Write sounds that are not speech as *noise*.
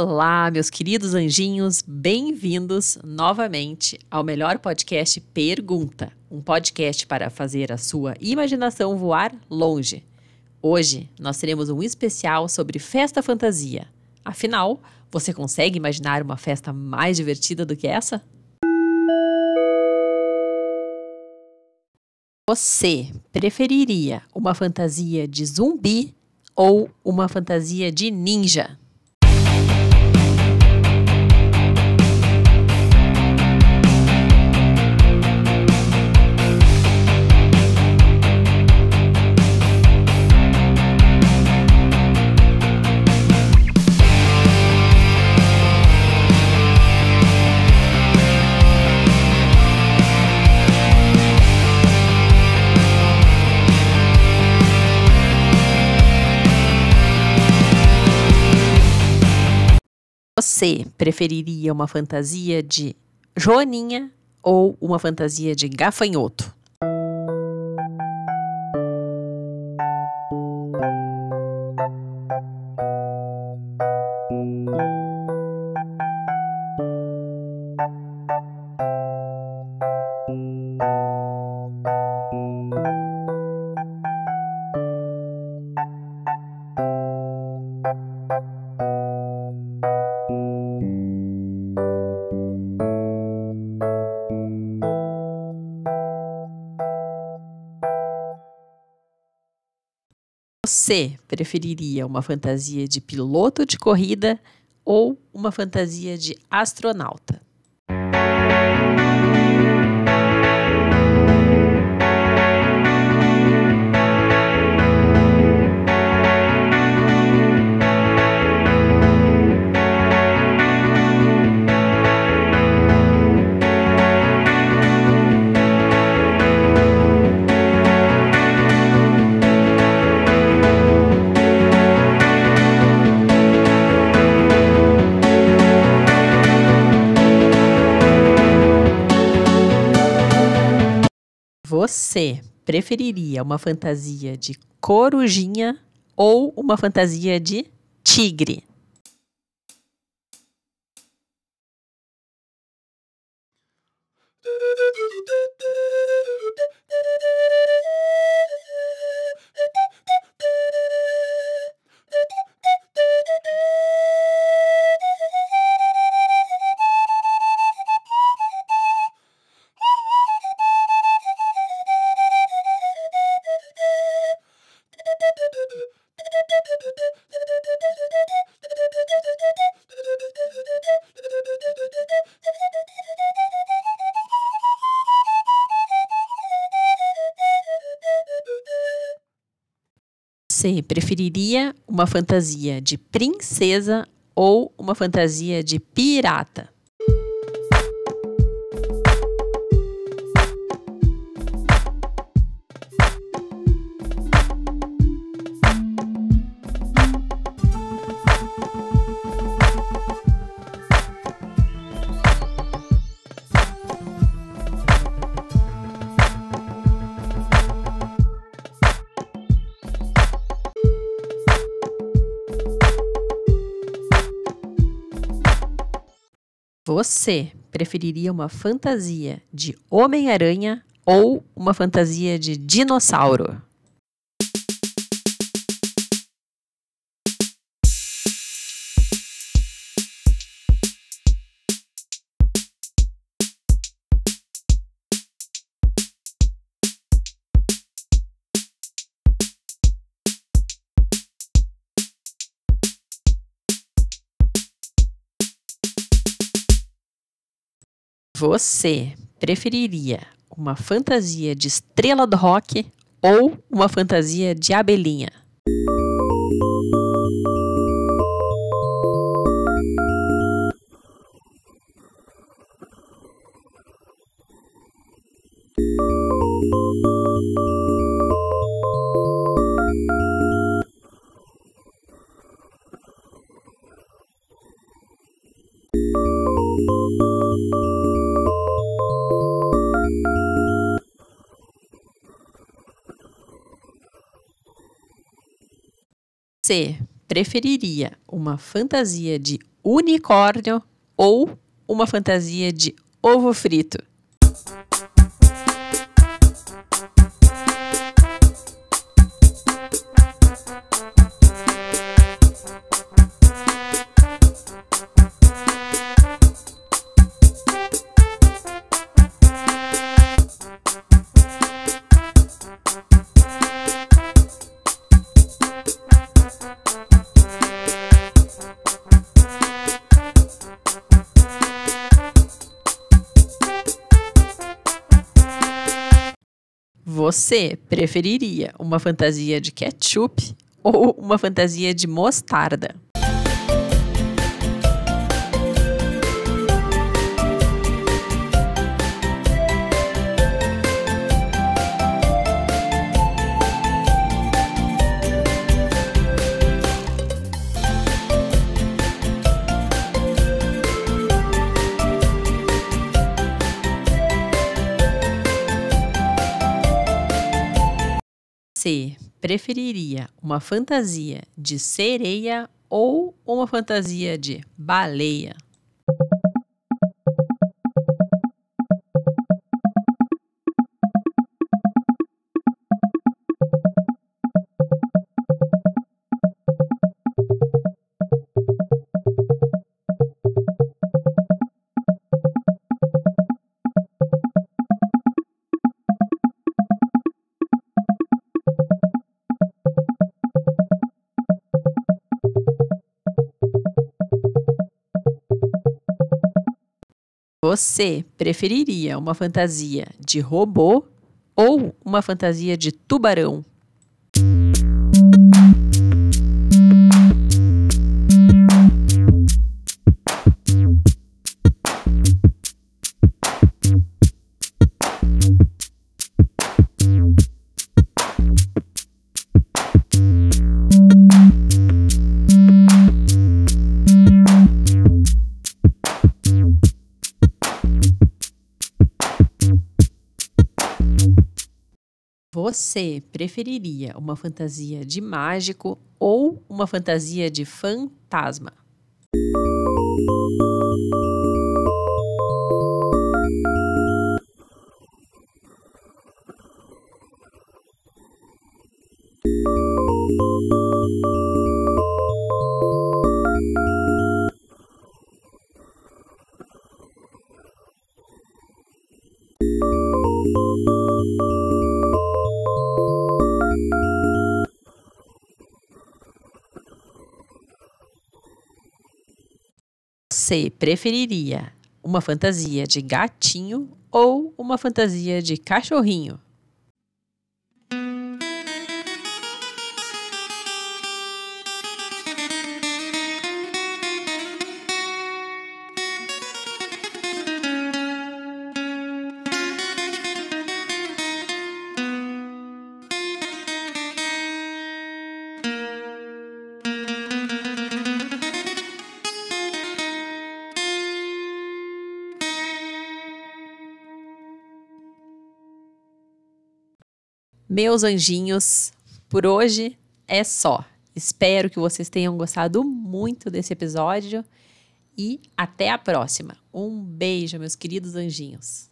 Olá, meus queridos anjinhos, bem-vindos novamente ao melhor podcast Pergunta, um podcast para fazer a sua imaginação voar longe. Hoje nós teremos um especial sobre festa fantasia. Afinal, você consegue imaginar uma festa mais divertida do que essa? Você preferiria uma fantasia de zumbi ou uma fantasia de ninja? Você preferiria uma fantasia de Joaninha ou uma fantasia de gafanhoto? Você preferiria uma fantasia de piloto de corrida ou uma fantasia de astronauta? Você preferiria uma fantasia de corujinha ou uma fantasia de tigre? *laughs* Você preferiria uma fantasia de princesa ou uma fantasia de pirata? Você preferiria uma fantasia de Homem-Aranha ou uma fantasia de dinossauro? Você preferiria uma fantasia de estrela do rock ou uma fantasia de abelhinha? Você preferiria uma fantasia de unicórnio ou uma fantasia de ovo frito? Você preferiria uma fantasia de ketchup ou uma fantasia de mostarda? Preferiria uma fantasia de sereia ou uma fantasia de baleia? Você preferiria uma fantasia de robô ou uma fantasia de tubarão? Você preferiria uma fantasia de mágico ou uma fantasia de fantasma? Você preferiria uma fantasia de gatinho ou uma fantasia de cachorrinho? Meus anjinhos, por hoje é só. Espero que vocês tenham gostado muito desse episódio e até a próxima. Um beijo, meus queridos anjinhos.